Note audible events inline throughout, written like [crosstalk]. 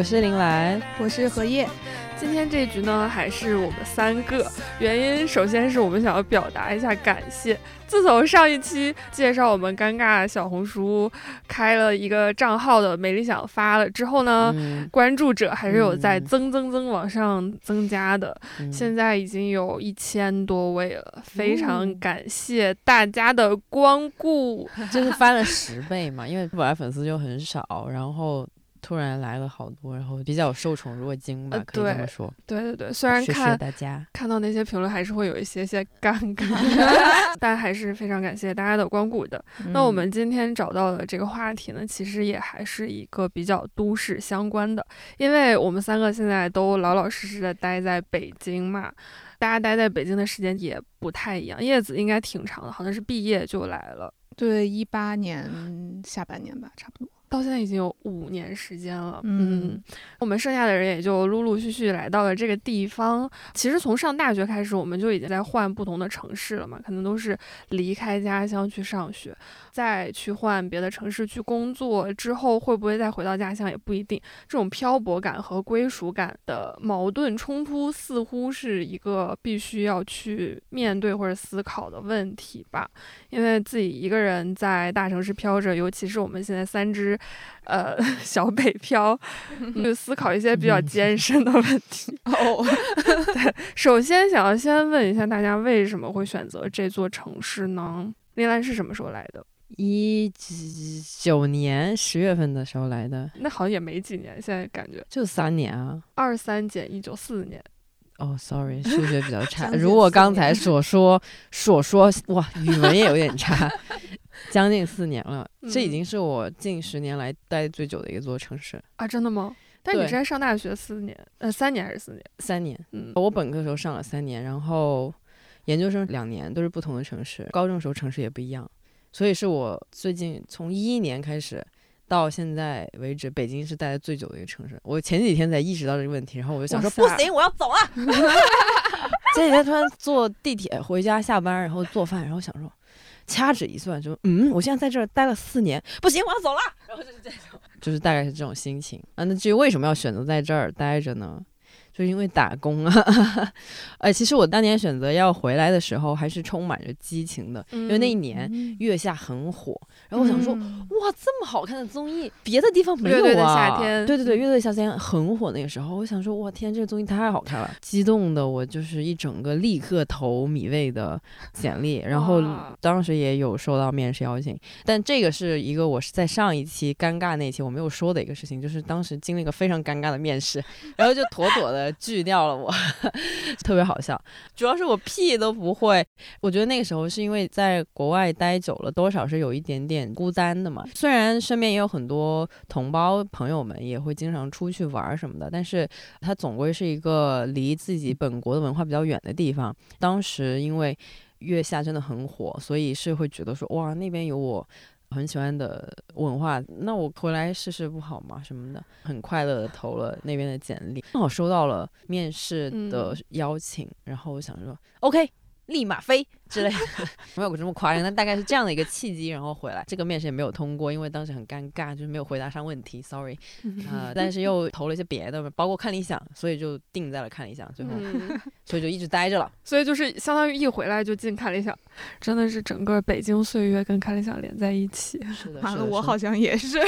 我是林兰，我是荷叶。今天这一局呢，还是我们三个。原因首先是我们想要表达一下感谢。自从上一期介绍我们尴尬小红书开了一个账号的美理想发了之后呢，关注者还是有在增增增往上增加的，现在已经有一千多位了，非常感谢大家的光顾，[laughs] 就是翻了十倍嘛，因为本来粉丝就很少，然后。突然来了好多，然后比较受宠若惊吧，可以这么说。对对对，虽然看大家看到那些评论，还是会有一些些尴 [laughs] 尬，但还是非常感谢大家的光顾的。那我们今天找到的这个话题呢，其实也还是一个比较都市相关的，因为我们三个现在都老老实实的待在北京嘛，大家待在北京的时间也不太一样。叶子应该挺长的，好像是毕业就来了，对，一八年下半年吧，差不多。到现在已经有五年时间了，嗯，我们剩下的人也就陆陆续续来到了这个地方。其实从上大学开始，我们就已经在换不同的城市了嘛，可能都是离开家乡去上学。再去换别的城市去工作之后，会不会再回到家乡也不一定。这种漂泊感和归属感的矛盾冲突，似乎是一个必须要去面对或者思考的问题吧。因为自己一个人在大城市飘着，尤其是我们现在三只，呃，[laughs] 小北漂，[laughs] 就思考一些比较艰深的问题。[laughs] 哦，对，首先想要先问一下大家，为什么会选择这座城市呢？林兰是什么时候来的？一九年十月份的时候来的，那好像也没几年，现在感觉就三年啊。二三减一九四年。哦，sorry，数学比较差。如我刚才所说所说，哇，语文也有点差。[laughs] 将近四年了，这已经是我近十年来待最久的一座城市啊！真的吗？但你是在上大学四年，呃，三年还是四年？三年。嗯，我本科时候上了三年，然后研究生两年，都是不同的城市。高中时候城市也不一样。所以是我最近从一一年开始到现在为止，北京是待的最久的一个城市。我前几天才意识到这个问题，然后我就想说不行，我要走了。[laughs] 前几天突然坐地铁回家下班，然后做饭，然后想说掐指一算，就嗯，我现在在这儿待了四年，不行，我要走了。[laughs] 然后就是这种，就是大概是这种心情啊。那至于为什么要选择在这儿待着呢？就因为打工啊，[laughs] 哎，其实我当年选择要回来的时候，还是充满着激情的，因为那一年月下很火。然后我想说，哇，这么好看的综艺，别的地方没有啊！对对对，乐队夏天很火那个时候，我想说，哇天，这个综艺太好看了，激动的我就是一整个立刻投米未的简历，然后当时也有收到面试邀请。但这个是一个我是在上一期尴尬那期我没有说的一个事情，就是当时经历一个非常尴尬的面试，然后就妥妥的拒掉了我，[laughs] 特别好笑。主要是我屁都不会，我觉得那个时候是因为在国外待久了，多少是有一点点。孤单的嘛，虽然身边也有很多同胞朋友们，也会经常出去玩什么的，但是它总归是一个离自己本国的文化比较远的地方。当时因为月下真的很火，所以是会觉得说，哇，那边有我很喜欢的文化，那我回来试试不好吗？什么的，很快乐的投了那边的简历，正好收到了面试的邀请，然后我想说，OK，立马飞。之类的 [laughs] 没有这么夸张，但大概是这样的一个契机，然后回来。这个面试也没有通过，因为当时很尴尬，就是没有回答上问题，sorry。[laughs] 啊，但是又投了一些别的，包括看理想，所以就定在了看理想。最后，所以就一直待着了。所以就是相当于一回来就进看理想，真的是整个北京岁月跟看理想连在一起。是的，完了，我好像也是。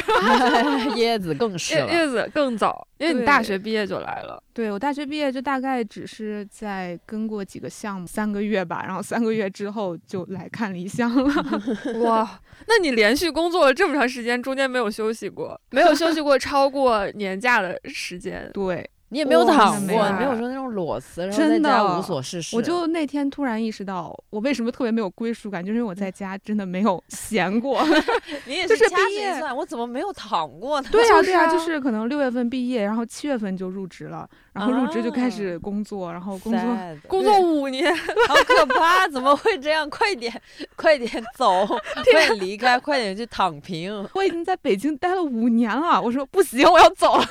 [laughs] 叶子更是了。叶子更早，因为你大学毕业就来了。对我大学毕业就大概只是在跟过几个项目，三个月吧，然后三个月。之后就来看理想了，[laughs] 哇！那你连续工作了这么长时间，中间没有休息过，没有休息过超过年假的时间，对。你也没有躺过，没有说那种裸辞，然后在家无所事事。我就那天突然意识到，我为什么特别没有归属感，就是因为我在家真的没有闲过。[laughs] 你也是毕业算，我怎么没有躺过呢？对呀对呀，就 [laughs] 是可能六月份毕业，然后七月份就入职了，然后入职就开始工作，然后工作工作五年，好可怕！怎么会这样？快点快点走，[laughs] 快点离开，快点去躺平。我已经在北京待了五年了，我说不行，我要走了。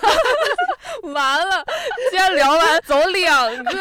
[laughs] 完了，既然聊完走两个，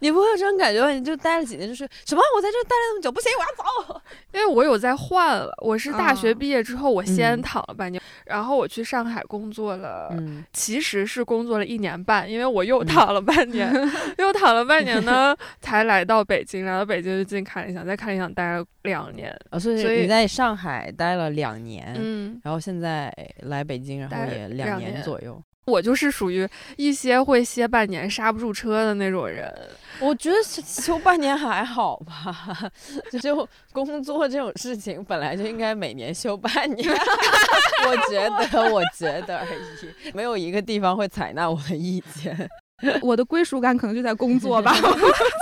你不会有这种感觉吗？你就待了几年，就是什么？我在这待了那么久，不行，我要走。因为我有在换了，我是大学嗯毕业之后，我先嗯躺了半年，然后我去上海工作了，嗯，其实是工作了一年半，因为我又嗯躺了半年，[laughs] 又躺了半年呢，才来到北京，来到北京就进看理想，在看理想待了两年，啊，所所以以你在上海待了两年，嗯，然后现在来北京，然后也两年左右。我就是属于一歇会歇半年刹不住车的那种人，我觉得休休半年还好吧，[laughs] 就工作这种事情本来就应该每年休半年。[laughs] 我觉得，我觉得而已，没有一个地方会采纳我的意见。我的归属感可能就在工作吧。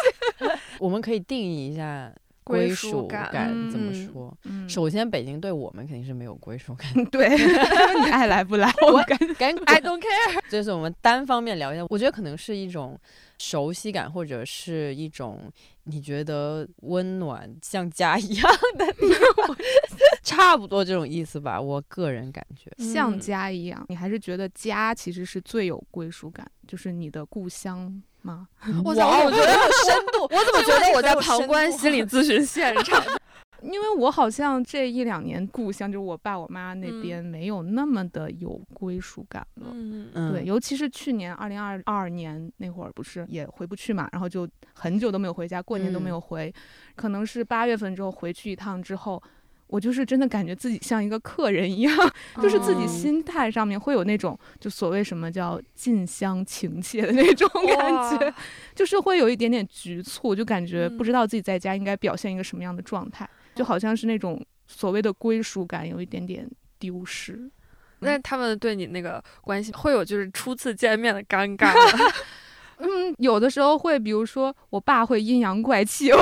[laughs] 我们可以定义一下归属属感怎么嗯说？嗯，首先，北京对我们肯定是没有归属感。[laughs] 对，[laughs] 你爱来不来，我感赶 [laughs] I don't care。这是我们单方面聊一下，我觉得可能是一种熟悉感，或者是一种你觉得温暖像家一样的地方，差不多这种意思吧。我个人感觉，像嗯家一样，你还是觉得家其实是最有归属感，就是你的故乡吗？我操，我怎么觉得有深度，我怎么觉得我在旁观？心理咨询 [laughs] 现场？[laughs] 因为我好像这一两年故乡就是我爸我妈那嗯边没有那么的有归属感了。嗯嗯对，尤其是去年二零二二年那会儿，不是也回不去嘛，然后就很久都没有回家，过年都没嗯有回，可能是八月份之后回去一趟之后，我就是真的感觉自己像一个客人一样，[laughs] 就是自己哦。心态上面会有那种就所谓什么叫近乡情怯的那种感觉，就是会有一点点局促，就感觉嗯不知道自己在家应该表现一个什么样的状态，就好像是那种所谓的归属感有一点点丢失。那他们对你那个关系会有就是初次见面的尴尬吗？[laughs] 嗯，有的时候会，比如说我爸会阴阳怪气我，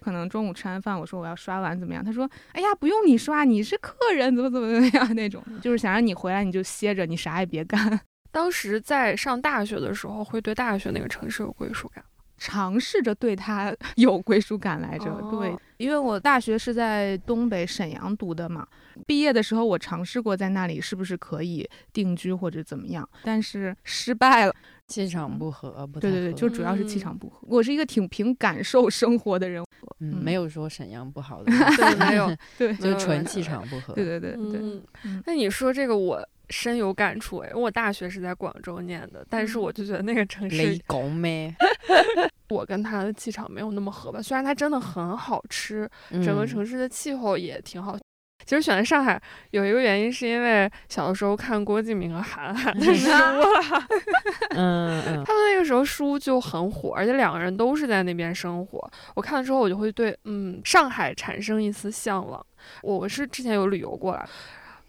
可能中午吃完饭，我说我要刷碗怎么样，他说，哎呀，不用你刷，你是客人，怎么怎么怎么样那种，就是想让你回来你就歇着，你啥也别干。当时在上大学的时候，会对大学那个城市有归属感。尝试着对他 [laughs] 有归属感来着，对哦，因为我大学是在东北沈阳读的嘛，毕业的时候我尝试过在那里是不是可以定居或者怎么样，但是失败了。气场不合，不太对对对，就主要是气嗯场不合。我是一个挺凭感受生活的人，嗯，嗯没有说沈阳不好的，[laughs] 对，没有，对就纯气场不合。对对对对，那你说这个我深有感触哎，因为我大学是在广州念的，但是嗯我就觉得那个城雷市，公咩？[laughs] 我跟他的气场没有那么合吧。虽然它真的很好吃，整个嗯城市的气候也挺好。其实选择上海有一个原因，是因为小的时候看郭敬明和韩寒的书了，[laughs] 嗯嗯，他们那个时候书就很火，而且两个人都是在那边生活。我看了之后，我就会对嗯上海产生一丝向往。我我是之前有旅游过来，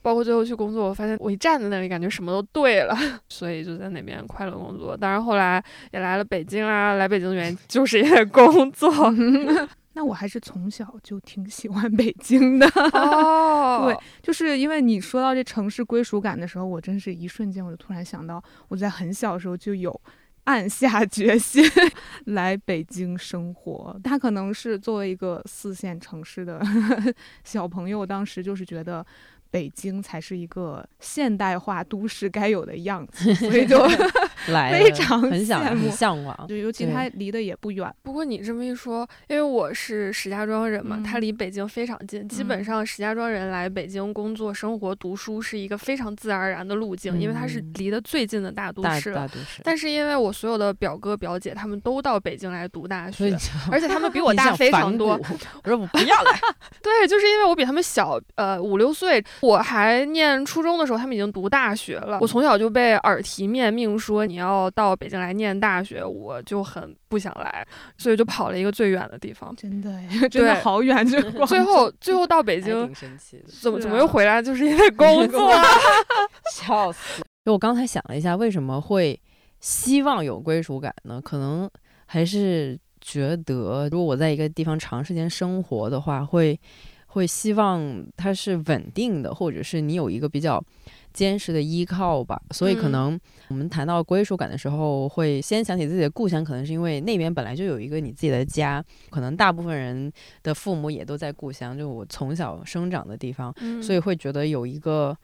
包括最后去工作，我发现我一站在那里，感觉什么都对了，[laughs] 所以就在那边快乐工作。当然后来也来了北京啦，来北京的原因就是因为工作。[laughs] 那我还是从小就挺喜欢北京的，哦，[laughs] 对，就是因为你说到这城市归属感的时候，我真是一瞬间我就突然想到，我在很小的时候就有暗下决心来北京生活。他可能是作为一个四线城市的小朋友，当时就是觉得。北京才是一个现代化都市该有的样子，[laughs] 所以就 [laughs] 来非常很想很羡慕向往。就尤其对它离得也不远，不过你这么一说，因为我是石家庄人嘛，它嗯离北京非常近，基本嗯上石家庄人来北京工作、生活、读书是一个非常自然而然的路径，因为它是嗯离得最近的大都市了。大都市，但是因为我所有的表哥表姐他们都到北京来读大学，而且他们比我 [laughs] 大非常多。我说我不要来，对，就是因为我比他们小，呃，五六岁。我还念初中的时候，他们已经读大学了。我从小就被耳提面命说你要到北京来念大学，我就很不想来，所以就跑了一个最远的地方。真的哎，[laughs] 真的好远，就 [laughs] 最后最后到北京怎么啊怎么又回来，就是因为工作。[laughs] 笑死！就我刚才想了一下，为什么会希望有归属感呢？可能还是觉得，如果我在一个地方长时间生活的话，会会希望它是稳定的，或者是你有一个比较坚实的依靠吧。所以可嗯能我们谈到归属感的时候，会先想起自己的故乡，可能是因为那边本来就有一个你自己的家。可能大部分人的父母也都在故乡，就我从小生长的地方。嗯所以会觉得有一个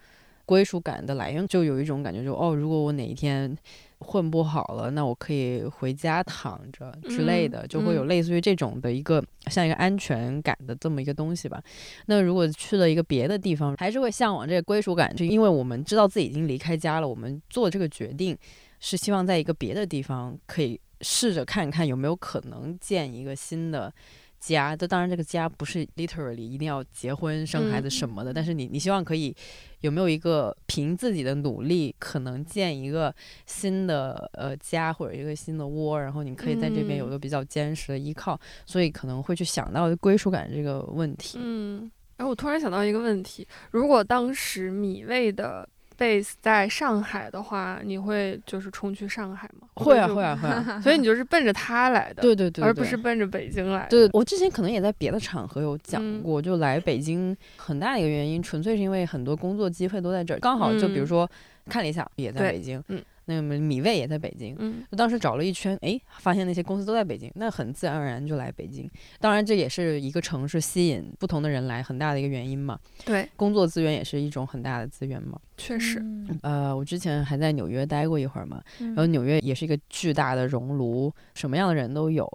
归属感的来源，就有一种感觉，就哦，如果我哪一天混不好了，那我可以回家躺着之类的，就会有类似于这种的一个像一个安全感的这么一个东西吧。那如果去了一个别的地方，还是会向往这个归属感，就因为我们知道自己已经离开家了，我们做这个决定是希望在一个别的地方可以试着看看有没有可能建一个新的。家，这当然这个家不是 literally 一定要结婚生孩子什么的，但是你你希望可以有没有一个凭自己的努力可能建一个新的呃家或者一个新的窝，然后你可以在这边有一个比较坚实的依靠，所以可能会去想到归属感这个问题。嗯，然后我突然想到一个问题，如果当时米未的。Base 在上海的话，你会就是冲去上海吗？会啊，会啊，会啊。[laughs] 所以你就是奔着他来的，对对对，而不是奔着北京来的。对，我之前可能也在别的场合有讲过，就来北京很大的一个原因，纯粹是因为很多工作机会都在这儿，刚好就比如说看了一下也在北京，嗯。那个米味也在北京，嗯，就当时找了一圈，哎，发现那些公司都在北京，那很自然而然就来北京。当然，这也是一个城市吸引不同的人来很大的一个原因嘛。对，工作资源也是一种很大的资源嘛。确实，呃，我之前还在纽约待过一会儿嘛，然后纽约也是一个巨大的熔炉，什么样的人都有，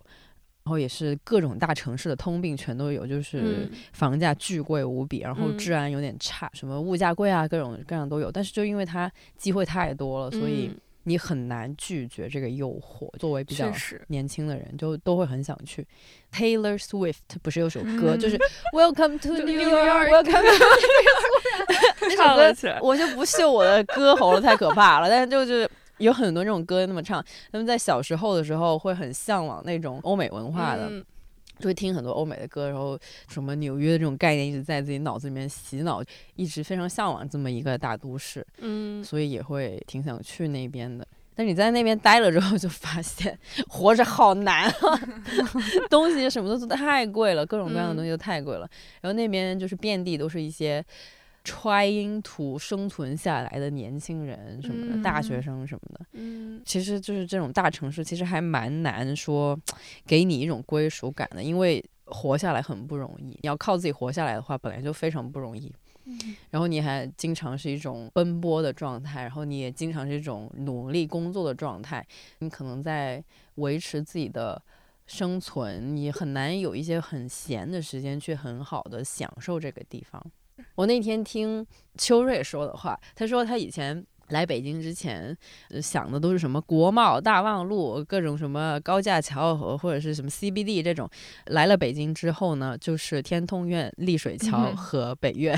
然后也是各种大城市的通病全都有，就是房价巨贵无比，然后治安有点差，什么物价贵啊，各种各样都有。但是就因为它机会太多了，所以。你很难拒绝这个诱惑。作为比较年轻的人，就都会很想去。Taylor Swift 不是有首歌，就 [laughs] 是 Welcome to New York，Welcome to New York。[laughs] 那首歌我就不秀我的歌喉了，太可怕了。但是就是有很多这种歌那么唱，他们在小时候的时候会很向往那种欧美文化的。就会听很多欧美的歌，然后什么纽约的这种概念一直在自己脑子里面洗脑，一直非常向往这么一个大都市，嗯，所以也会挺想去那边的。但你在那边待了之后，就发现活着好难啊，[laughs] 东西什么的都太贵了，各种各样的东西都太贵了。然后那边就是遍地都是一些。Trying to 生存下来的年轻人什么的，大学生什么的，嗯，其实就是这种大城市，其实还蛮难说给你一种归属感的，因为活下来很不容易。你要靠自己活下来的话，本来就非常不容易。嗯，然后你还经常是一种奔波的状态，然后你也经常是一种努力工作的状态，你可能在维持自己的生存，你很难有一些很闲的时间去很好的享受这个地方。我那天听秋瑞说的话，他说他以前。来北京之前，想的都是什么国贸大望路，各种什么高架桥和或者是什么 CBD 这种。来了北京之后呢，就是天通苑、丽水桥和北苑。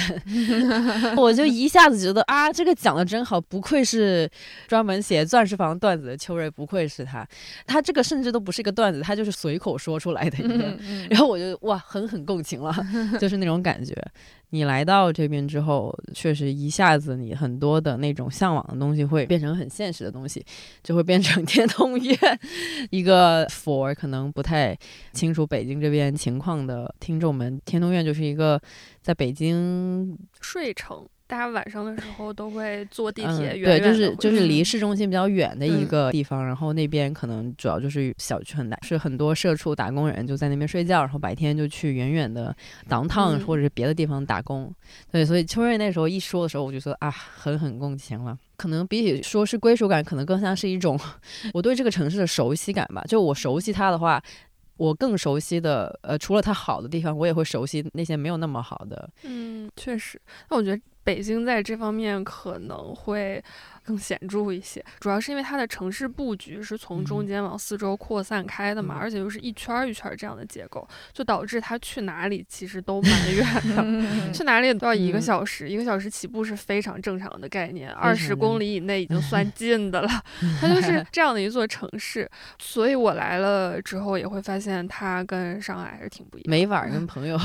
[laughs] 我就一下子觉得啊，这个讲的真好，不愧是专门写钻石房段子的秋瑞，不愧是他。他这个甚至都不是一个段子，他就是随口说出来的一个。[laughs] 然后我就哇，狠狠共情了，就是那种感觉。你来到这边之后，确实一下子你很多的那种向往的东西会变成很现实的东西，就会变成天通苑。一个 for 可能不太清楚北京这边情况的听众们，天通苑就是一个在北京睡城。大家晚上的时候都会坐地铁，对，就是就是离市中心比较远的一个地方，然后那边可能主要就是小区很大，是很多社畜打工人就在那边睡觉，然后白天就去远远的 downtown 或者是别的地方打工。对，所以秋瑞那时候一说的时候，我就说啊，狠狠共情了。可能比起说是归属感，可能更像是一种我对这个城市的熟悉感吧。就我熟悉它的话。我更熟悉的，呃，除了它好的地方，我也会熟悉那些没有那么好的。嗯，确实。那我觉得北京在这方面可能会。更显著一些，主要是因为它的城市布局是从中间往四周扩散开的嘛，而且又是一圈一圈这样的结构，就导致它去哪里其实都蛮远的，[laughs] [laughs] 去哪里都要一个小时，一个小时起步是非常正常的概念，二十公里以内已经 [laughs] 算近的了。它就是这样的一座城市，所以我来了之后也会发现它跟上海还是挺不一样。没法跟朋友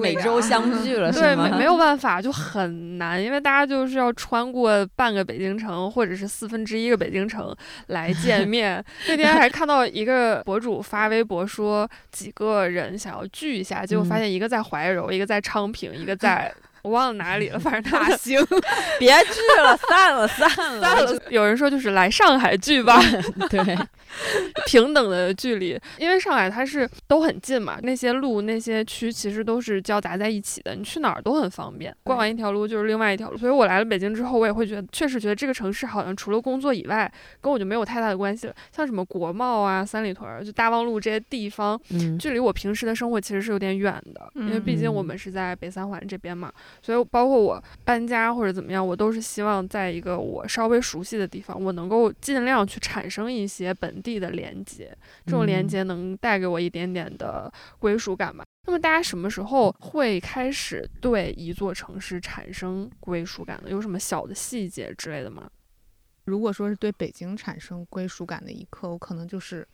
每周相聚了，对，没没有办法，就很难，因为大家就是要穿过半个北京城。城或者是四分之一个北京城来见 [laughs] 面。那天还看到一个博主发微博说，几个人想要聚一下，结果发现一个在怀柔，一个在昌平，一个在我忘了哪里了，反正大兴，[laughs] 别聚了，散了，散了，散了。有人说就是来上海聚吧，[laughs] 对，[laughs] 平等的距离，因为上海它是都很近嘛，那些路那些区其实都是交杂在一起的，你去哪儿都很方便，逛完一条路就是另外一条路。所以我来了北京之后，我也会觉得，确实觉得这个城市好像除了工作以外，跟我就没有太大的关系了。像什么国贸啊、三里屯、就大望路这些地方，距离我平时的生活其实是有点远的，因为毕竟我们是在北三环这边嘛，所以包括我搬家或者怎么样，我都是希望在一个我稍微熟悉的地方，我能够尽量去产生一些本地的连接，这种连接能带给我一点点的归属感吧。那么大家什么时候会开始对一座城市产生归属感呢？有什么小的细节之类的吗？如果说是对北京产生归属感的一刻，我可能就是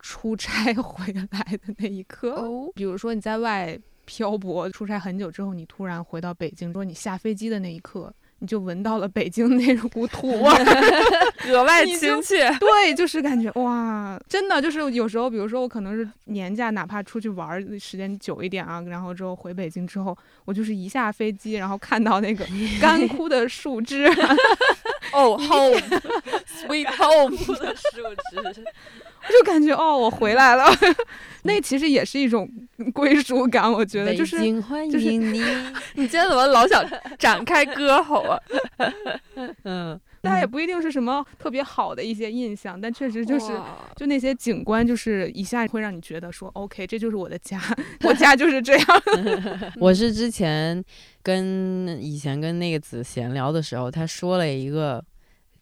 出差 [laughs] 回来的那一刻。哦，比如说你在外漂泊出差很久之后，你突然回到北京，说你下飞机的那一刻。你就闻到了北京那股土味，[laughs] 格外亲切。对，就是感觉哇，真的就是有时候，比如说我可能是年假，哪怕出去玩时间久一点啊，然后之后回北京之后，我就是一下飞机，然后看到那个干枯的树枝，哦，home，sweet home [laughs] 的树枝。就感觉哦，我回来了，[laughs] 那其实也是一种归属感，我觉得就是就是你，[laughs] 你今天怎么老想展开歌喉啊？嗯，但也不一定是什么特别好的一些印象，但确实就是就那些景观，就是一下会让你觉得说，OK，这就是我的家，我家就是这样。[laughs] [laughs] 我是之前跟以前跟那个子闲聊的时候，他说了一个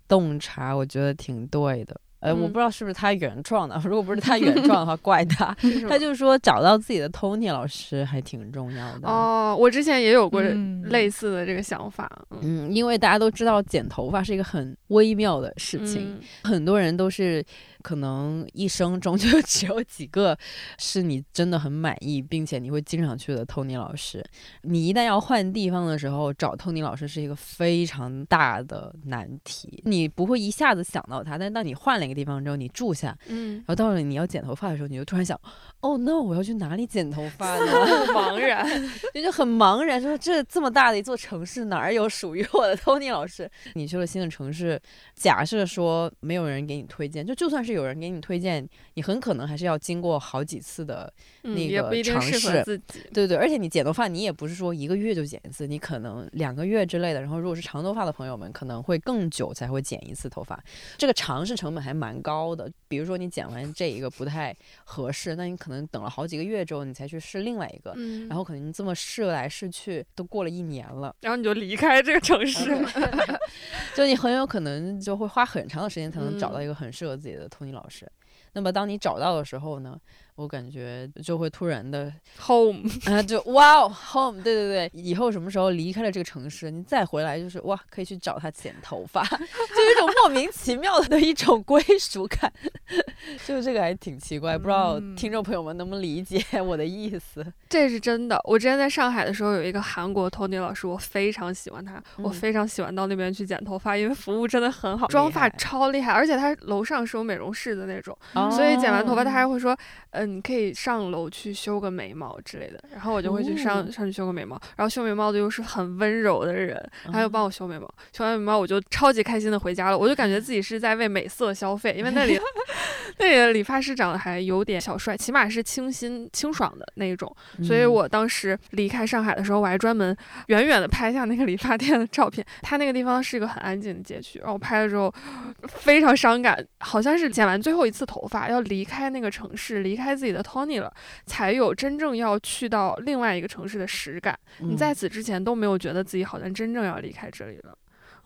洞察，我觉得挺对的。呃，我不知道是不是他原创的，[laughs] 如果不是他原创的话，怪他。[laughs] 他就说找到自己的 Tony 老师还挺重要的。哦，我之前也有过类似的这个想法。嗯，因为大家都知道剪头发是一个很微妙的事情，很多人都是。可能一生中 [laughs] 就只有几个是你真的很满意，并且你会经常去的 Tony 老师。你一旦要换地方的时候，找 Tony 老师是一个非常大的难题。你不会一下子想到他，但当你换了一个地方之后，你住下，嗯，然后到了你要剪头发的时候，你就突然想，哦，no，我要去哪里剪头 [laughs] 发呢？茫然，[laughs] 就很茫然，说这这么大的一座城市，哪儿有属于我的 Tony 老师？你去了新的城市，假设说没有人给你推荐，就就算是。有人给你推荐，你很可能还是要经过好几次的那个尝试。对对，而且你剪头发，你也不是说一个月就剪一次，你可能两个月之类的。然后，如果是长头发的朋友们，可能会更久才会剪一次头发。这个尝试成本还蛮高的。比如说，你剪完这一个不太合适，那你可能等了好几个月之后，你才去试另外一个。嗯。然后，可能这么试来试去，都过了一年了，然后你就离开这个城市 [laughs] [laughs] 就你很有可能就会花很长的时间才能找到一个很适合自己的头。你老师，那么当你找到的时候呢？我感觉就会突然的 [laughs] home 啊，就哇哦 home，对对对，以后什么时候离开了这个城市，你再回来就是哇，可以去找他剪头发，[laughs] 就有一种莫名其妙的一种归属感，[laughs] 就是这个还挺奇怪，不知道听众朋友们能不能理解我的意思？这是真的，我之前在上海的时候有一个韩国 Tony 老师，我非常喜欢他，我非常喜欢到那边去剪头发，因为服务真的很好，妆发超厉害，而且他楼上是有美容室的那种，所以剪完头发他还会说，呃。你可以上楼去修个眉毛之类的，然后我就会去上上去修个眉毛，然后修眉毛的又是很温柔的人，他就帮我修眉毛，修完眉毛我就超级开心的回家了，我就感觉自己是在为美色消费，因为那里 [laughs] [laughs] 那里的理发师长得还有点小帅，起码是清新清爽的那种，所以我当时离开上海的时候，我还专门远远的拍下那个理发店的照片，他那个地方是一个很安静的街区，然后拍了之后 [gasps] 非常伤感，好像是剪完最后一次头发要离开那个城市，离开。自己的 Tony 了，才有真正要去到另外一个城市的实感。你在此之前都没有觉得自己好像真正要离开这里了。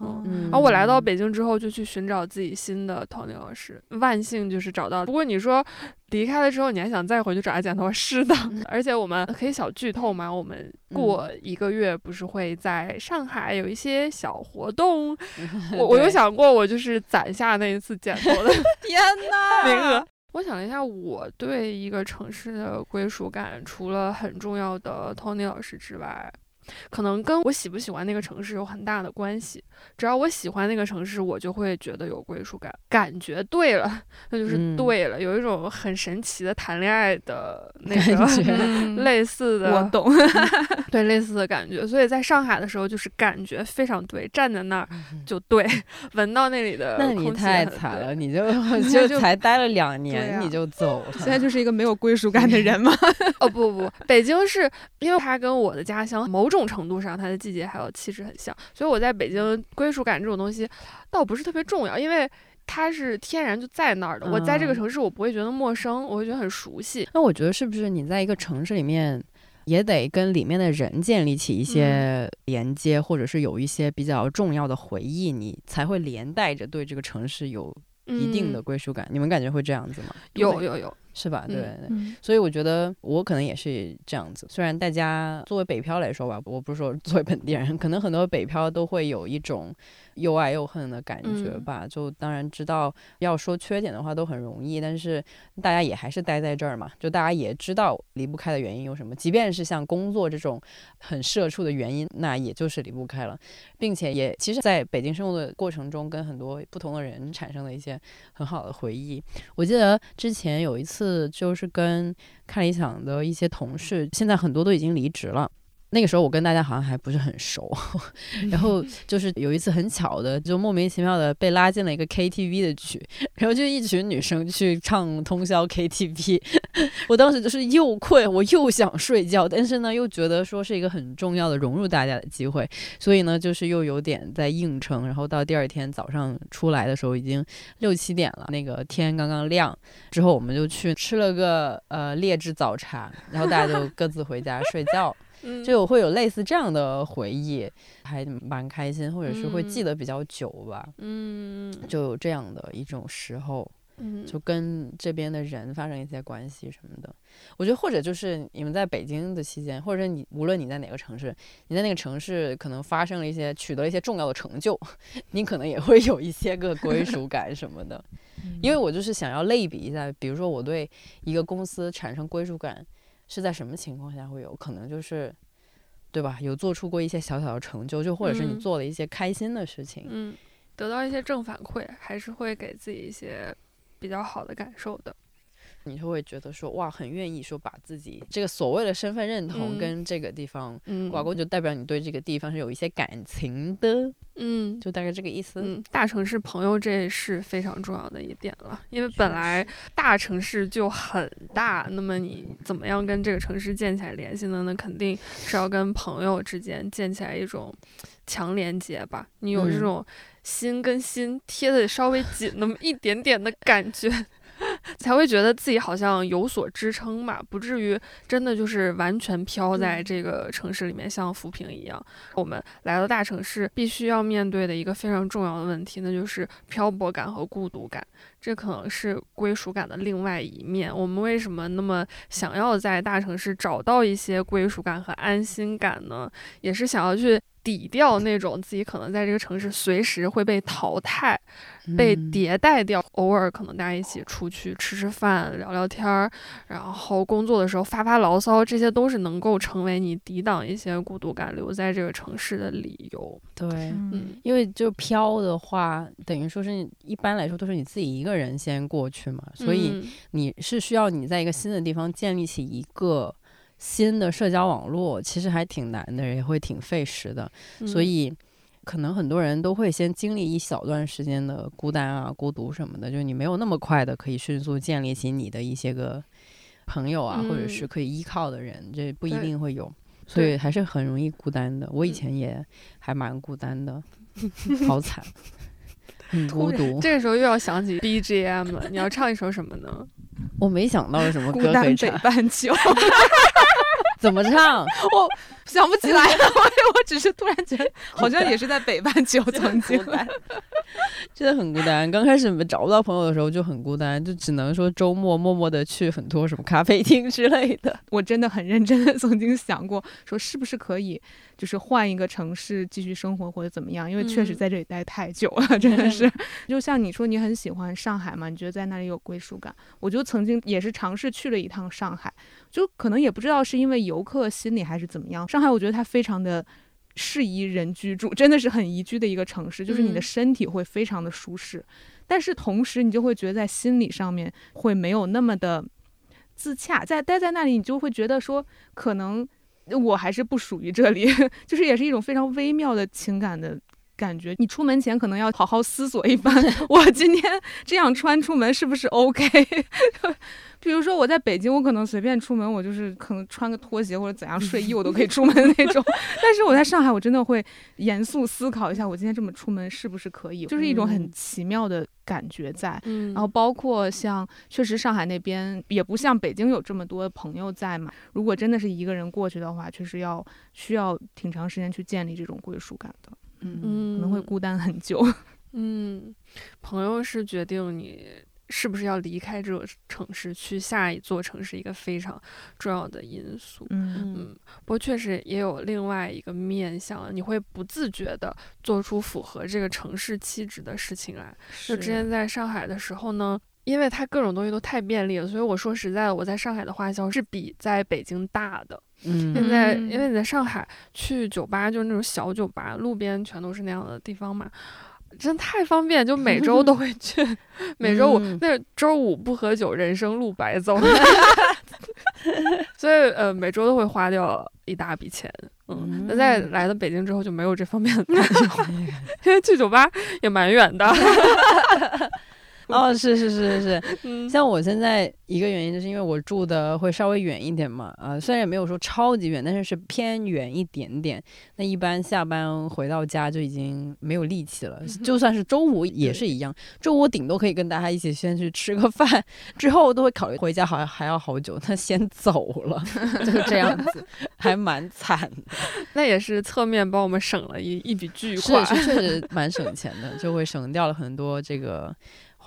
嗯，然后我来到北京之后，就去寻找自己新的 Tony 老师，万幸就是找到。不过你说离开了之后，你还想再回去找他剪头发？是的，而且我们可以小剧透嘛，我们过一个月不是会在上海有一些小活动？[laughs] 我我有想过，我就是攒下那一次剪头的 [laughs] 天呐 [laughs] 名额。我想了一下，我对一个城市的归属感，除了很重要的 Tony 老师之外，可能跟我喜不喜欢那个城市有很大的关系。只要我喜欢那个城市，我就会觉得有归属感，感觉对了，那就是对了，有一种很神奇的谈恋爱的那个 [laughs] 类似的，我懂，[laughs] 对类似的感觉。所以在上海的时候，就是感觉非常对，站在那儿就对，闻到那里的，那你太惨了，你就 [laughs] 就才待了两年你就走了，现在就是一个没有归属感的人吗？哦不不，北京是因为它跟我的家乡某种程度上它的季节还有气质很像，所以我在北京。归属感这种东西，倒不是特别重要，因为它是天然就在那儿的。我在这个城市，我不会觉得陌生，我会觉得很熟悉。那我觉得是不是你在一个城市里面，也得跟里面的人建立起一些连接，或者是有一些比较重要的回忆，你才会连带着对这个城市有一定的归属感。你们感觉会这样子吗？有有有。是吧？对对，所以我觉得我可能也是这样子。虽然大家作为北漂来说吧，我不是说作为本地人，可能很多北漂都会有一种。又爱又恨的感觉吧，就当然知道要说缺点的话都很容易，但是大家也还是待在这儿嘛，就大家也知道离不开的原因有什么，即便是像工作这种很社畜的原因，那也就是离不开了，并且也其实在北京生活的过程中，跟很多不同的人产生了一些很好的回忆。我记得之前有一次就是跟看理想的一些同事，现在很多都已经离职了。那个时候我跟大家好像还不是很熟，[laughs] 然后就是有一次很巧的，就莫名其妙的被拉进了一个 KTV 的局，然后就一群女生去唱通宵 KTV，[laughs] 我当时就是又困我又想睡觉，但是呢又觉得说是一个很重要的融入大家的机会，所以呢就是又有点在硬撑，然后到第二天早上出来的时候已经六七点了，那个天刚刚亮，之后我们就去吃了个呃劣质早茶，然后大家就各自回家睡觉。就会有类似这样的回忆，还蛮开心，或者是会记得比较久吧。嗯，就有这样的一种时候，嗯，就跟这边的人发生一些关系什么的。我觉得，或者就是你们在北京的期间，或者你无论你在哪个城市，你在那个城市可能发生了一些取得了一些重要的成就，[laughs] 你可能也会有一些个归属感什么的。[laughs] 因为我就是想要类比一下，比如说我对一个公司产生归属感。是在什么情况下会有可能就是，对吧？有做出过一些小小的成就，就或者是你做了一些开心的事情，嗯，得到一些正反馈，还是会给自己一些比较好的感受的。你就会觉得说哇，很愿意说把自己这个所谓的身份认同跟这个地方挂钩，就代表你对这个地方是有一些感情的，嗯，就大概这个意思。嗯，大城市朋友这是非常重要的一点了，因为本来大城市就很大，那么你怎么样跟这个城市建起来联系呢？那肯定是要跟朋友之间建起来一种强连接吧。你有这种心跟心贴的稍微紧那么一点点的感觉。[laughs] 才会觉得自己好像有所支撑嘛，不至于真的就是完全飘在这个城市里面，像浮萍一样。我们来到大城市，必须要面对的一个非常重要的问题，那就是漂泊感和孤独感。这可能是归属感的另外一面。我们为什么那么想要在大城市找到一些归属感和安心感呢？也是想要去。抵掉那种自己可能在这个城市随时会被淘汰、被迭代掉，偶尔可能大家一起出去吃吃饭、聊聊天儿，然后工作的时候发发牢骚，这些都是能够成为你抵挡一些孤独感、留在这个城市的理由。对，嗯，因为就飘的话，等于说是一般来说都是你自己一个人先过去嘛，所以你是需要你在一个新的地方建立起一个。新的社交网络其实还挺难的，也会挺费时的，所以可能很多人都会先经历一小段时间的孤单啊、孤独什么的，就你没有那么快的可以迅速建立起你的一些个朋友啊，或者是可以依靠的人，这不一定会有，所以还是很容易孤单的。我以前也还蛮孤单的，[laughs] 好惨，很孤独。这个时候又要想起 BGM 了，你要唱一首什么呢？我没想到有什么歌可以唱，北半球。[laughs] 怎么唱？[laughs] 我想不起来了。我我只是突然觉得，好像也是在北半球曾经，[laughs] 真的很孤单。刚开始找不到朋友的时候就很孤单，就只能说周末默默的去很多什么咖啡厅之类的。[laughs] 我真的很认真的曾经想过，说是不是可以，就是换一个城市继续生活或者怎么样？因为确实在这里待太久了，真的是。就像你说，你很喜欢上海嘛？你觉得在那里有归属感？我就曾经也是尝试去了一趟上海，就可能也不知道是因为。游客心理还是怎么样？上海我觉得它非常的适宜人居住，真的是很宜居的一个城市，就是你的身体会非常的舒适，但是同时你就会觉得在心理上面会没有那么的自洽，在待在那里你就会觉得说可能我还是不属于这里，[laughs] 就是也是一种非常微妙的情感的。感觉你出门前可能要好好思索一番，[laughs] 我今天这样穿出门是不是 OK？[laughs] 比如说我在北京，我可能随便出门，我就是可能穿个拖鞋或者怎样 [laughs] 睡衣，我都可以出门那种。但是我在上海，我真的会严肃思考一下，我今天这么出门是不是可以？就是一种很奇妙的感觉在。然后包括像，确实上海那边也不像北京有这么多朋友在嘛。如果真的是一个人过去的话，确实要需要挺长时间去建立这种归属感的。嗯，可能会孤单很久。[laughs] 嗯，朋友是决定你是不是要离开这座城市去下一座城市一个非常重要的因素。嗯嗯，不过确实也有另外一个面向，你会不自觉的做出符合这个城市气质的事情来。就之前在上海的时候呢，因为它各种东西都太便利了，所以我说实在的，我在上海的花销是比在北京大的。嗯，现在因为你在上海去酒吧，就是那种小酒吧，路边全都是那样的地方嘛，真太方便，就每周都会去。[laughs] 每周五那周五不喝酒，人生路白走。[laughs] 所以呃，每周都会花掉一大笔钱。嗯，那在来了北京之后就没有这方面的 [laughs] 担心，因为去酒吧也蛮远的。哦，是是是是是，[laughs] 像我现在一个原因就是因为我住的会稍微远一点嘛，啊，虽然也没有说超级远，但是是偏远一点点。那一般下班回到家就已经没有力气了，就算是周五也是一样，周五顶多可以跟大家一起先去吃个饭，之后都会考虑回家好像还要好久，那先走了，就这样子，[laughs] 还蛮惨的。[laughs] 那也是侧面帮我们省了一一笔巨款，是确实蛮省钱的，就会省掉了很多这个。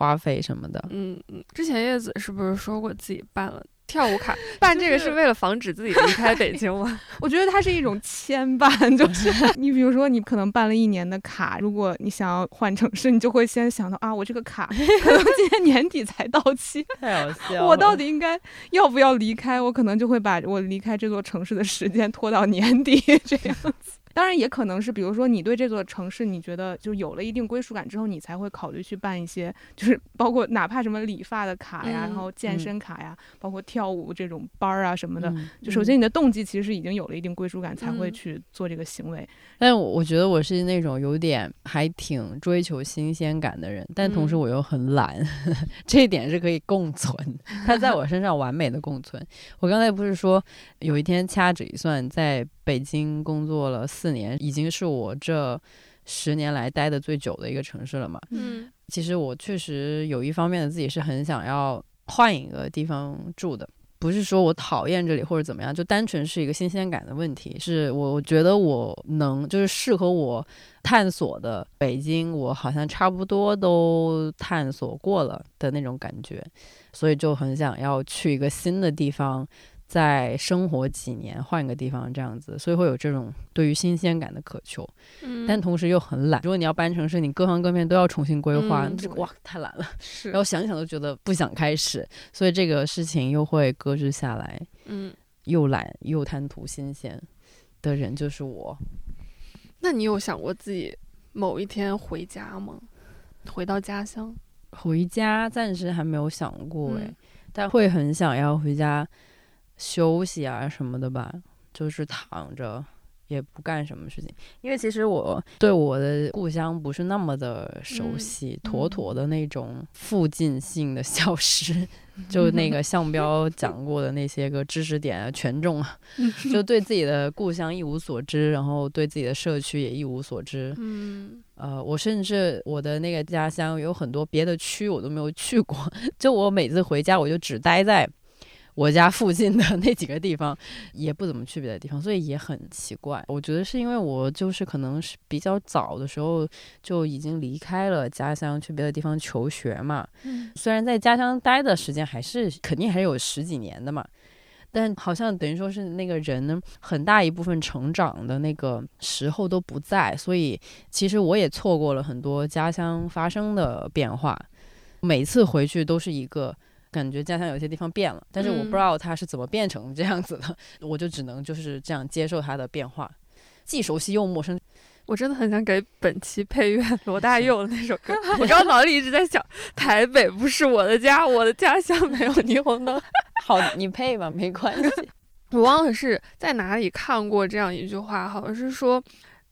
花费什么的，嗯嗯，之前叶子是不是说过自己办了跳舞卡？[laughs] 办这个是为了防止自己离开北京吗？[laughs] 我觉得它是一种牵绊，就 [laughs] 是你比如说你可能办了一年的卡，如果你想要换城市，你就会先想到啊，我这个卡可能今年年底才到期，太好笑，我到底应该要不要离开？我可能就会把我离开这座城市的时间拖到年底这样子。当然也可能是，比如说你对这座城市，你觉得就有了一定归属感之后，你才会考虑去办一些，就是 [laughs] 包括哪怕什么理发的卡呀，然后健身卡呀，包括跳舞这种班儿啊什么的。就首先你的动机其实已经有了一定归属感，才会去做这个行为。但我觉得我是那种有点还挺追求新鲜感的人，但同时我又很懒，[laughs] 这一点是可以共存，它在我身上完美的共存。我刚才不是说有一天掐指一算，在。北京工作了四年，已经是我这十年来待的最久的一个城市了嘛。嗯，其实我确实有一方面的自己是很想要换一个地方住的，不是说我讨厌这里或者怎么样，就单纯是一个新鲜感的问题。是我觉得我能就是适合我探索的北京，我好像差不多都探索过了的那种感觉，所以就很想要去一个新的地方。再生活几年，换个地方这样子，所以会有这种对于新鲜感的渴求，嗯，但同时又很懒。如果你要搬城市，你各方各面都要重新规划，这个哇太懒了，是。然后想想都觉得不想开始，所以这个事情又会搁置下来。嗯，又懒又贪图新鲜的人就是我。那你有想过自己某一天回家吗？回到家乡？回家暂时还没有想过哎，但会很想要回家。休息啊什么的吧，就是躺着也不干什么事情。因为其实我对我的故乡不是那么的熟悉，妥妥的那种附近性的消失。就那个 [laughs] 向标讲过的那些个知识点啊，权重啊，就对自己的故乡一无所知，然后对自己的社区也一无所知。嗯，呃，我甚至我的那个家乡有很多别的区我都没有去过，[laughs] 就我每次回家我就只待在。我家附近的那几个地方也不怎么去别的地方，所以也很奇怪。我觉得是因为我就是可能是比较早的时候就已经离开了家乡，去别的地方求学嘛。嗯，虽然在家乡待的时间还是肯定还是有十几年的嘛，但好像等于说是那个人，很大一部分成长的那个时候都不在，所以其实我也错过了很多家乡发生的变化。每次回去都是一个。感觉家乡有些地方变了，但是我不知嗯道它是怎么变成这样子的，[laughs] 我就只能就是这样接受它的变化，既熟悉又陌生。我真的很想给本期配乐罗大佑的那首歌。[laughs] 我刚刚脑子里一直在想，台北不是我的家，我的家乡没有霓虹灯。好，你配吧，没关系。[laughs] 我忘了是在哪里看过这样一句话，好像是说，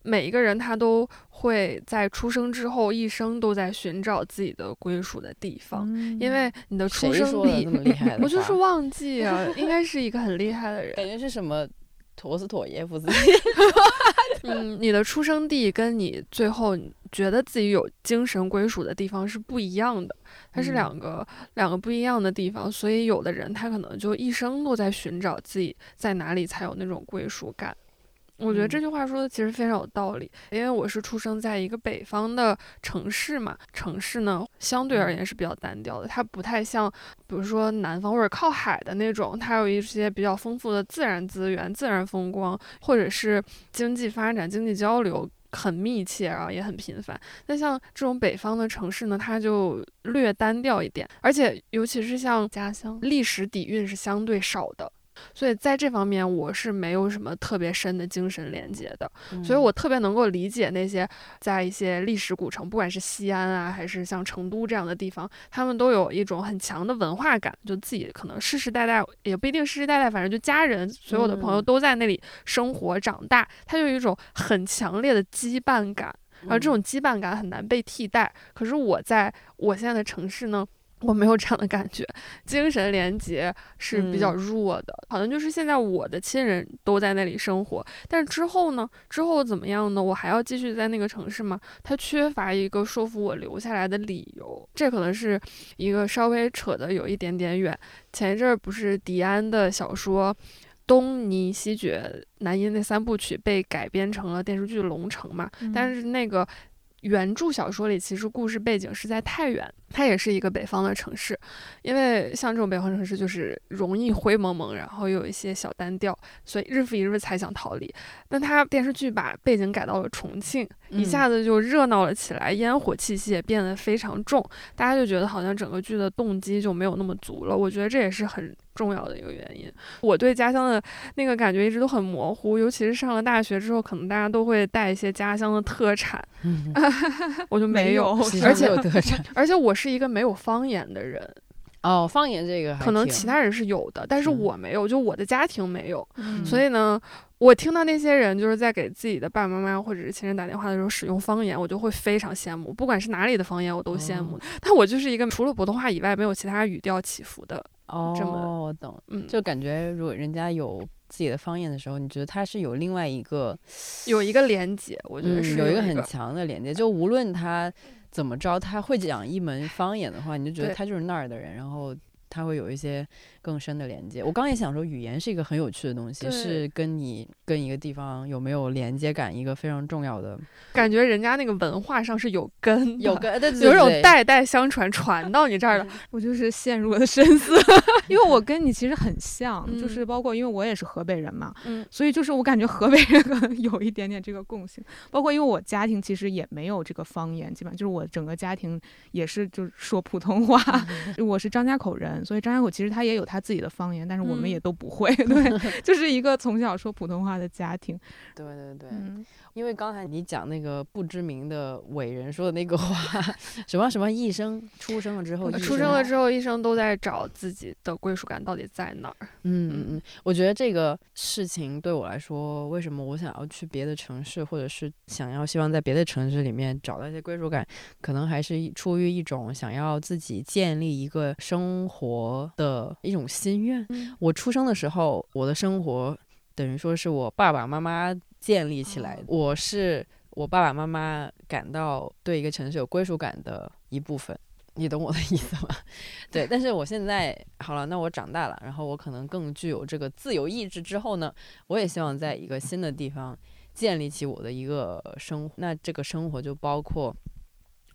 每一个人他都会在出生之后一生都在寻找自己的归属的地方，因为你的出生地？[laughs] 我就是忘记啊，应该是一个很厉害的人。感觉是什么陀思妥耶夫斯基。嗯，你的出生地跟你最后觉得自己有精神归属的地方是不一样的，它是嗯两个、两个不一样的地方。所以有的人他可能就一生都在寻找自己在哪里才有那种归属感。我觉得嗯这句话说的其实非常有道理，因为我是出生在一个北方的城市嘛，城市呢相对而言是比较单调的，它不太像，比如说南方或者靠海的那种，它有一些比较丰富的自然资源、自然风光，或者是经济发展、经济交流。很密切，然后也很频繁。那像这种北方的城市呢，它就略单调一点，而且尤其是像家乡，历史底蕴是相对少的。所以在这方面，我是没有什么特别深的精神连接的，所以我特别能够理解那些在一些历史古城，不管是西安啊，还是像成都这样的地方，他们都有一种很强的文化感，就自己可能世世代代也不一定世世代代，反正就家人所有的朋友嗯都在那里生活长大，他就有一种很强烈的羁绊感。而这种羁绊感很难被替代。可是我在我现在的城市呢，我没有这样的感觉，精神连接是比较嗯弱的。好像就是现在我的亲人都在那里生活，但是之后呢？之后怎么样呢？我还要继续在那个城市吗？它缺乏一个说服我留下来的理由。这可能是一个稍微扯的有一点点远。前一阵儿不是迪安的小说。东尼西决南音那三部曲被改编成了电视剧《龙城》嘛，但是是那个原著小说里其实故事背景是在太原，它也是一个北方的城市。因为像这种北方城市就是容易灰蒙蒙，然后有一些小单调，所以日复一日才想逃离。但它电视剧把背景改到了重庆，一下子就热闹了起来，烟火气息也变得非常重，大家就觉得好像整个剧的动机就没有那么足了。我觉得这也是很重要的一个原因。我对家乡的那个感觉一直都很模糊，尤其是上了大学之后，可能大家都会带一些家乡的特产，嗯 [laughs] 我就没有。其而且有特 [laughs] 产而且我是一个没有方言的人，哦，方言这个可能其他人是有的，但是是我没有，就我的家庭没有。嗯所以呢，我听到那些人就是在给自己的爸爸妈妈或者是亲人打电话的时候使用方言，我就会非常羡慕，不管是哪里的方言我都羡慕。哦 [laughs] 但我就是一个除了普通话以外没有其他语调起伏的，哦，这么我懂，嗯，就感觉如果人家有自己的方言的时候，你觉得他是有另外一个，[sniffs] 有一个连接，我觉得嗯，是有一个一很强的连接，就无论他怎么着，他会讲一门方言的话，你就觉得他就是那儿的人，然后。他会有一些更深的连接。我刚也想说，语言是一个很有趣的东西，对是跟你跟一个地方有没有连接感一个非常重要的。感觉人家那个文化上是有根，有根对对有种代代相传传到你这儿的。我就是陷入了深思，[laughs] 因为我跟你其实很像，嗯就是包括因为我也是河北人嘛，嗯所以就是我感觉河北人可能有一点点这个共性，包括因为我家庭其实也没有这个方言，基本上就是我整个家庭也是就是说普通话，[laughs] 我是张家口人，所以张家口其实它也有他自己的方言，但是我们嗯。也都不会，[laughs] 对，[laughs] 就是一个从小说普通话的家庭，对对对，嗯，因为刚才你讲那个不知名的伟人说的那个话，[laughs] 什么什么一生出生了之后，出生了之后，一生都在找自己的归属感到底在哪儿。嗯嗯嗯，我觉得这个事情对我来说，为什么我想要去别的城市，或者是想要希望在别的城市里面找到一些归属感，可能还是出于一种想要自己建立一个生活的一种心愿。嗯我出生的时候，我的生活等于说是我爸爸妈妈建立起来的，我是我爸爸妈妈感到对一个城市有归属感的一部分。你懂我的意思吗？[laughs] 对，但是我现在好了，那我长大了，然后我可能更具有这个自由意志之后呢，我也希望在一个新的地方建立起我的一个生活。那这个生活就包括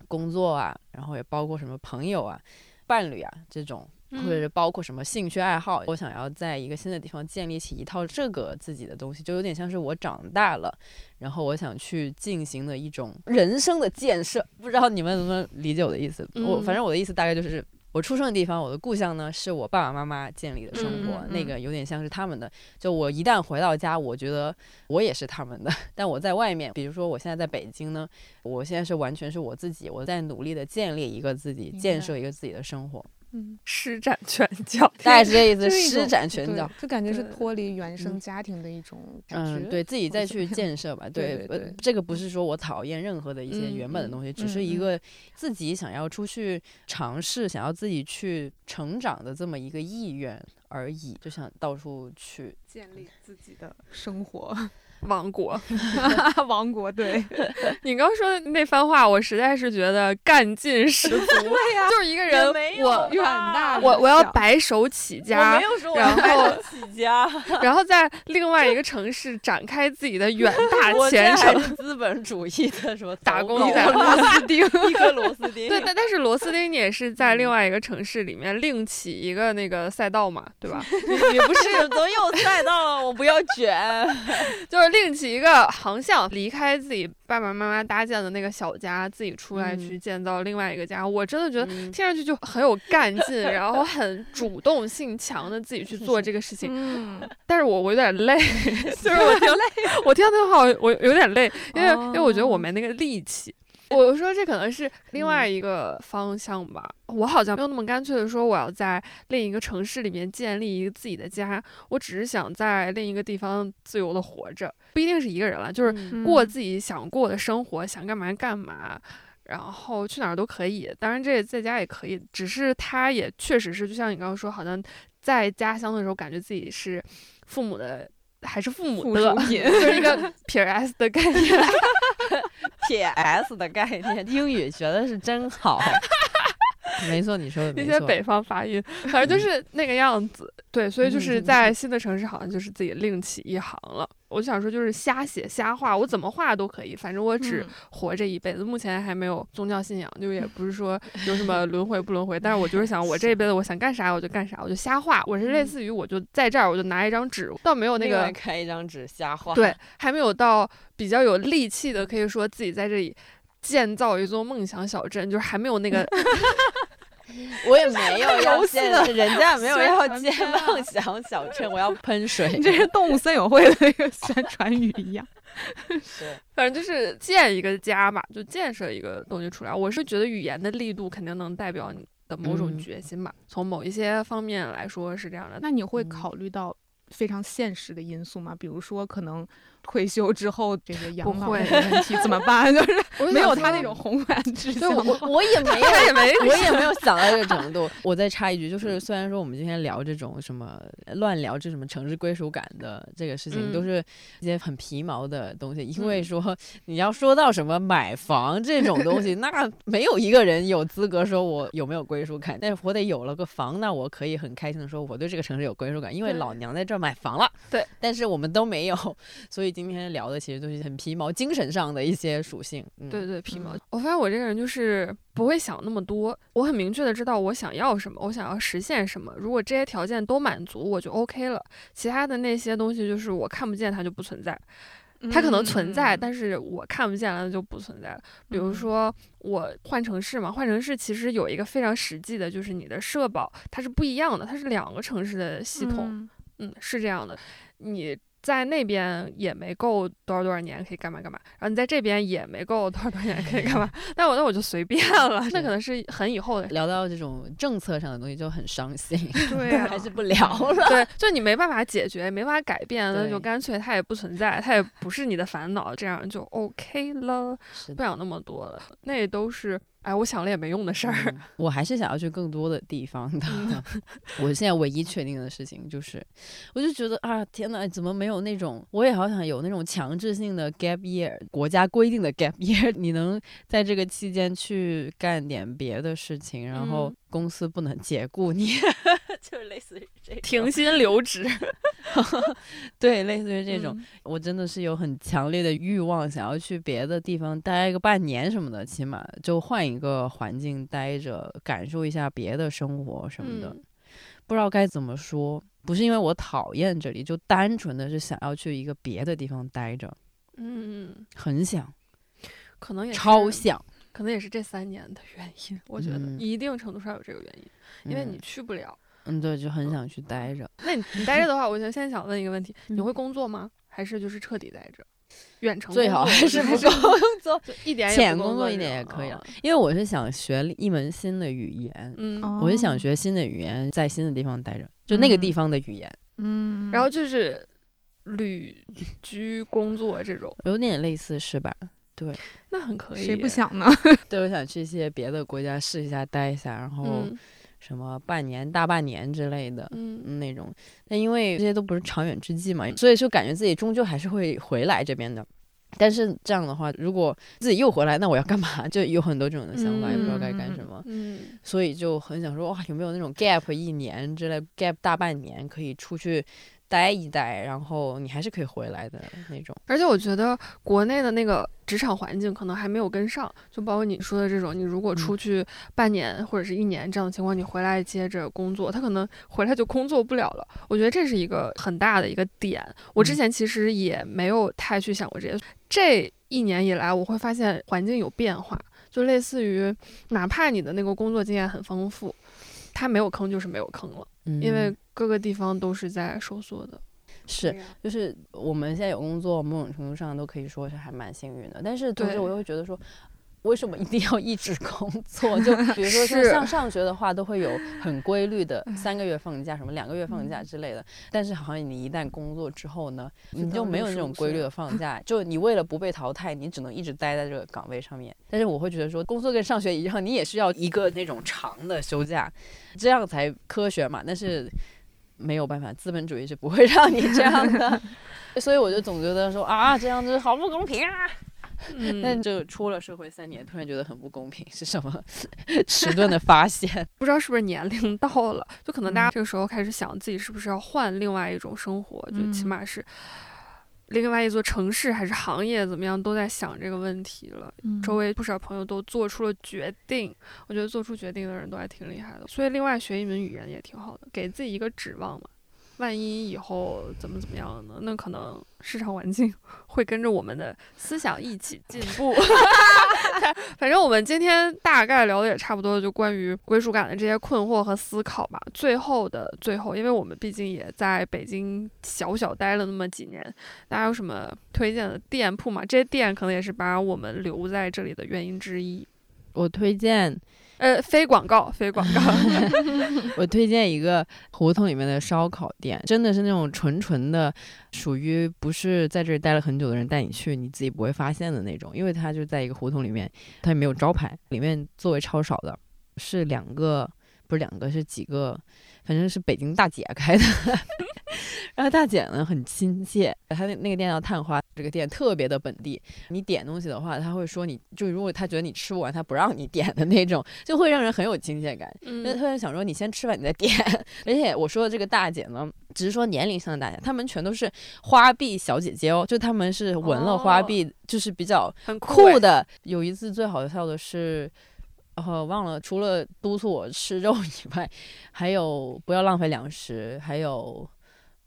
工作啊，然后也包括什么朋友啊、伴侣啊这种，或者是包括什么兴趣爱好。我想要在一个新的地方建立起一套这个自己的东西，就有点像是我长大了，然后我想去进行的一种人生的建设。不知道你们能不能理解我的意思？我嗯反正我的意思大概就是。我出生的地方，我的故乡呢，是我爸爸妈妈建立的生活，嗯嗯那个有点像是他们的。就我一旦回到家，我觉得我也是他们的。[laughs] 但我在外面，比如说我现在在北京呢，我现在是完全是我自己，我在努力的建立一个自己，建设一个自己的生活，嗯，施展拳脚，[laughs] 大概是这意思，施展拳脚。就感觉是脱离原生嗯家庭的一种感觉。嗯，对自己再去建设吧。[laughs] 呃对这个不是说我讨厌任何的一些原本的东西，只是一个自己想要出去尝试、想要自己去成长的这么一个意愿而已，就想到处去。建立自己的生活王国。[laughs] [laughs] 王国。对，[laughs] 你刚说的那番话，我实在是觉得干劲十足。对呀，就是一个人，我远大我我要白手起家，然后起家，然后在另外一个城市展开自己的远大前程。是资本主义的什么打工仔螺丝钉，一颗螺丝钉。对，但但是螺丝钉你也是在另外一个城市里面另起一个那个赛道嘛，对吧？你不是，总有赛道了，我不要卷。就是另起一个航向，离开自己爸爸妈妈搭建的那个小家，自己出来嗯去建造另外一个家。我真的觉得嗯听上去就很有干劲，然后很主动性强的自己去做这个事情。嗯，但是我我有点累，[laughs] 就是我听 [laughs] 我听到那话我我有点累，因为、因为我觉得我没那个力气。我说这可能是另外一个方向吧，我好像没有那么干脆的说我要在另一个城市里面建立一个自己的家，我只是想在另一个地方自由的活着，不一定是一个人了，就是嗯过自己想过的生活，想干嘛干嘛。然后去哪儿都可以，当然这在家也可以，只是他也确实是，就像你刚刚说，好像在家乡的时候，感觉自己是父母的，还是父母的 [laughs] 就是一个撇 s 的概念。[laughs] 撇 s 的概念，英语学的是真好。[laughs] 没错，你说的。那些北方发音，反正就是那个样子。对，所以就嗯是在新的城市，好像就是自己另起一行了。我就想说，就是瞎写瞎画，我怎么画都可以，反正我只嗯活这一辈子。目前还没有宗教信仰，就也不是说 [laughs] 有什么轮回不轮回，但是我就是想，我这一辈子我想干啥我就干啥，我就瞎画。我是类似于我就在这儿，我就拿一张纸，倒没有那个开一张纸瞎画。对，还没有到比较有力气的，可以说自己在这里建造一座梦想小镇，就是还没有那个 [laughs] 我也没有要 [laughs] 游戏建，的人家没有要建梦想小镇，我要喷水。[laughs] 你这是动物森友会的一个宣传语一样。是反正就是建一个家吧，就建设一个东西出来。我是觉得语言的力度肯定能代表你的某种嗯决心吧，从某一些方面来说是这样的。那你会嗯考虑到非常现实的因素吗？比如说，可能退休之后这个养老问题 [laughs] 怎么办？[laughs] 就是没有他那种宏观志对向我。我也没有，也没我也没有想到这个程度。我再插一句，就是虽然说我们今天聊这种什么乱聊这什么城市归属感的这个事情，嗯都是一些很皮毛的东西。因为嗯说你要说到什么买房这种东西，[laughs] 那没有一个人有资格说我有没有归属感。但是我得有了个房，那我可以很开心的说我对这个城市有归属感，因为老娘在这儿买房了。对，但是我们都没有，所以今天聊的其实都是很皮毛、精神上的一些属性。嗯、对对皮毛嗯。我发现我这个人就是不会想那么多，我很明确的知道我想要什么，我想要实现什么。如果这些条件都满足，我就 OK 了。其他的那些东西就是我看不见，它就不存在。它可能存在，嗯但是我看不见了，那就不存在了。比如嗯说我换城市嘛，换城市其实有一个非常实际的，就是你的社保它是不一样的，它是两个城市的系统。嗯嗯，是这样的，你在那边也没够多少多少年可以干嘛干嘛，然后你在这边也没够多少多少年可以干嘛，[laughs] 那我那我就随便了，那可能是很以后的。聊到这种政策上的东西就很伤心，对 [laughs] 啊还是不聊了。对，[laughs] 就你没办法解决，没办法改变，那就干脆它也不存在，它也不是你的烦恼，这样就 OK 了，不想那么多了。那都是哎，我想了也没用的事儿。嗯我还是想要去更多的地方的。[laughs] 我现在唯一确定的事情就是，我就觉得啊，天呐，怎么没有那种？我也好想有那种强制性的 gap year，国家规定的 gap [laughs] year，你能在这个期间去干点别的事情，然后嗯公司不能解雇你，[laughs] 就是类似于这种停薪留职 [laughs] 对，类似于这种。嗯我真的是有很强烈的欲望，想要去别的地方待个半年什么的，起码就换一个环境待着，感受一下别的生活什么的。嗯不知道该怎么说，不是因为我讨厌这里，就单纯的是想要去一个别的地方待着，嗯，很想，可能也超想。可能也是这三年的原因。我觉得嗯一定程度上有这个原因，因为你去不了。嗯，对，就很想去待着。那你你待着的话，我现在现在想问一个问题：你嗯会工作吗？还是就是彻底待着？远程最好还是不工作，一点浅工作 [laughs] 一点也可以因为我是想学一门新的语言，嗯，我是想哦学新的语言，在新的地方待着，就那个地嗯方的语言，嗯，然后就是旅居工作这种，有点类似是吧？对那很可以。谁不？想呢？[laughs] 对，我想去一些别的国家试一下，待一下，然后嗯什么半年、大半年之类的。那种，但因为这些都不是长远之计嘛，所以就感觉自己终究还是会回来这边的。但是这样的话，如果自己又回来，那我要干嘛？[laughs] 就有很多这种的想法，也不知道该干什么。嗯所以就很想说，哇，有没有那种 gap 一年之类，gap 大半年可以出去待一待，然后你还是可以回来的那种。而且我觉得国内的那个职场环境可能还没有跟上，就包括你说的这种，你如果嗯出去半年或者是一年这样的情况，你回来接着工作，他可能回来就工作不了了。我觉得这是一个很大的一个点。我之嗯前其实也没有太去想过这些，这一年以来我会发现环境有变化，就类似于哪怕你的那个工作经验很丰富，它没有坑就是没有坑了，嗯，因为各个地方都是在收缩的。是就是我们现在有工作，某种程度上都可以说是还蛮幸运的。但是同时我又会觉得说，为什么一定要一直工作？[laughs] 就比如说像是像上学的话，都会有很规律的三个月放假，什么两个月放假之类的。但是好像你一旦工作之后呢，你就没有那种规律的放假，[laughs] 就你为了不被淘汰，你只能一直待在这个岗位上面。但是我会觉得说，工作跟上学一样，你也是要一个那种长的休假，这样才科学嘛。但是没有办法，资本主义是不会让你这样的，[laughs] 所以我就总觉得说啊，这样子好不公平啊。但嗯，就出了社会三年，突然觉得很不公平，是什么 [laughs] 迟钝的发现？[laughs] 不知道是不是年龄到了，就可能大家嗯这个时候开始想自己是不是要换另外一种生活，就起嗯码是另外一座城市还是行业怎么样，都在想这个问题了。嗯周围不少朋友都做出了决定，我觉得做出决定的人都还挺厉害的。所以另外学一门语言也挺好的，给自己一个指望嘛。万一以后怎么怎么样呢？那可能市场环境会跟着我们的思想一起进步。[laughs] [laughs] 反正我们今天大概聊的也差不多，就关于归属感的这些困惑和思考吧。最后的最后，因为我们毕竟也在北京小小待了那么几年，大家有什么推荐的店铺吗？这些店可能也是把我们留在这里的原因之一。我推荐，呃，非广告，非广告。[laughs] 我推荐一个胡同里面的烧烤店，真的是那种纯纯的，属于不是在这里待了很久的人带你去，你自己不会发现的那种，因为它就在一个胡同里面，它也没有招牌，里面座位超少的，是两个，不是两个，是几个，反正是北京大姐开的。然后大姐呢很亲切，她那那个店叫探花，这个店特别的本地。你点东西的话，他会说你就如果他觉得你吃不完，他不让你点的那种，就会让人很有亲切感。就嗯特别想说你先吃完你再点。[laughs] 而且我说的这个大姐呢，只是说年龄上的大姐，她们全都是花臂小姐姐哦，就她们是纹了花臂，就是比较很酷酷的。有一次最好笑的是。呃，忘了，除了督促我吃肉以外，还有不要浪费粮食，还有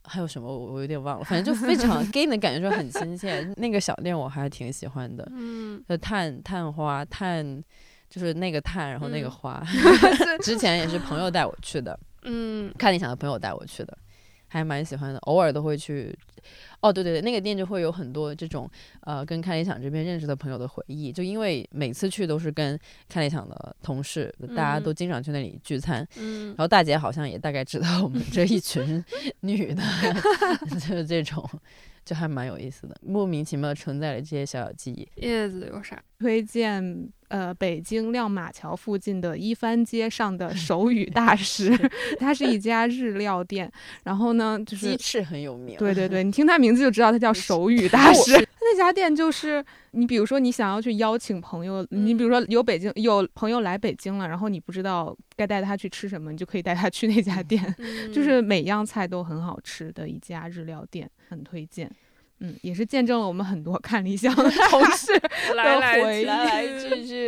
还有什么我我有点忘了，反正就非常给你的感觉就很亲切。那个小店我还挺喜欢的，嗯，就，探探花探就是那个探，然后那个嗯花。[laughs] 之前也是朋友带我去的，嗯看理想的朋友带我去的，还蛮喜欢的，偶尔都会去。哦，对对对，那个店就会有很多这种呃跟看理想这边认识的朋友的回忆，就因为每次去都是跟看理想的同事，大家都嗯经常去那里聚餐。嗯然后大姐好像也大概知道我们这一群 [laughs] 女的，[laughs] 就是这种，就还蛮有意思的，莫名其妙地承载了这些小小记忆。叶子有啥？推荐呃北京亮马桥附近的一番街上的 [laughs] 手语大师，他是一家日料店。然后呢，就是鸡翅很有名，对对对，[laughs] 你听他名字就知道他叫手语 [laughs] 大师。他那家店就是你，比如说你想要去邀请朋友，你比如说有北京有朋友来北京了，然后你不知道该带他去吃什么，你就可以带他去那家店，嗯就是每样菜都很好吃的一家日料店，很推荐。嗯，也是见证了我们很多看理想的 [laughs] 同事来来回忆来来去去，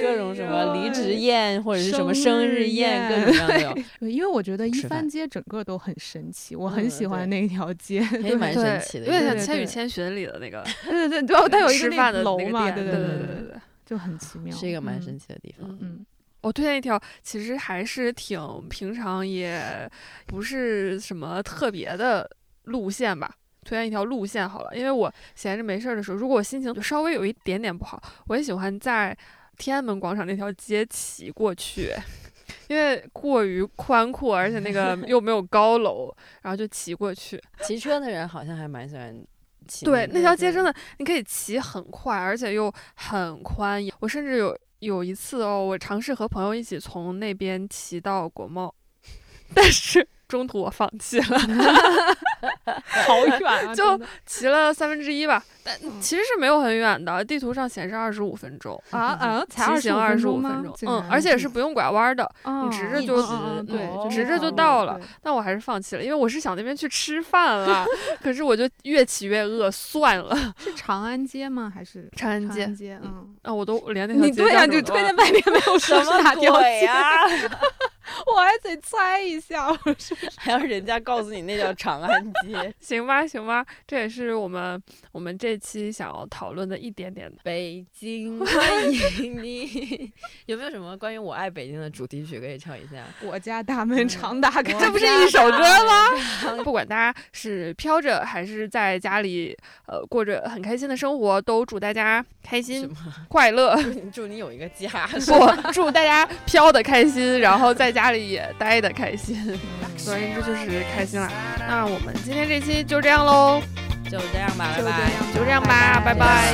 各种什么离职哎宴或者是什么生生日日宴，各种各样的 [laughs] 因为我觉得一番街整个都很神奇，我很喜欢那条街。也 [laughs] 蛮神奇的。有点像《千与千寻》里的那个对对对，对，它有一个吃饭的那个楼嘛，对对对对对对对。就很奇妙，是一个蛮神奇的地方。嗯，我推荐一条，其实还是挺平常，也不是什么特别的路线吧。推荐一条路线好了，因为我闲着没事儿的时候，如果我心情就稍微有一点点不好，我也喜欢在天安门广场那条街骑过去，因为过于宽阔，而且那个 [laughs] 又没有高楼，然后就骑过去。骑车的人好像还蛮喜欢骑。对，那条街真的你可以骑很快，而且又很宽。我甚至有有一次哦，我尝试和朋友一起从那边骑到国贸，[laughs] 但是。中途我放弃了，[laughs] [laughs] 好远啊！[laughs] 就骑了三分之一吧，但其实是没有很远的，地图上显示二十五分钟。啊啊，骑行二十五分钟，嗯，而且是不用拐弯的，你直着就对，直着就到了。但我还是放弃了，因为我是想那边去吃饭了，[laughs] 可是我就越骑越饿，算了。是长安街吗？还是？长安街？嗯，啊，我都连那条街对呀，你推荐半天没有什么鬼呀？我还得猜一下，还要人家告诉你那叫长安街，[laughs] 行吧，行吧，这也是我们我们这期想要讨论的一点点。北京 [laughs] 欢迎你，[laughs] 有没有什么关于我爱北京的主题曲可以唱一下？我家大门常打开，这不是一首歌吗？不管大家是飘着还是在家里，呃，过着很开心的生活，都祝大家开心快乐，祝你有一个家。不，祝大家飘的开心，然后在家。家里也待的开心，总而言之就是开心了。那我们今天这期就这样喽，就这样吧，拜拜，就这样吧，拜拜。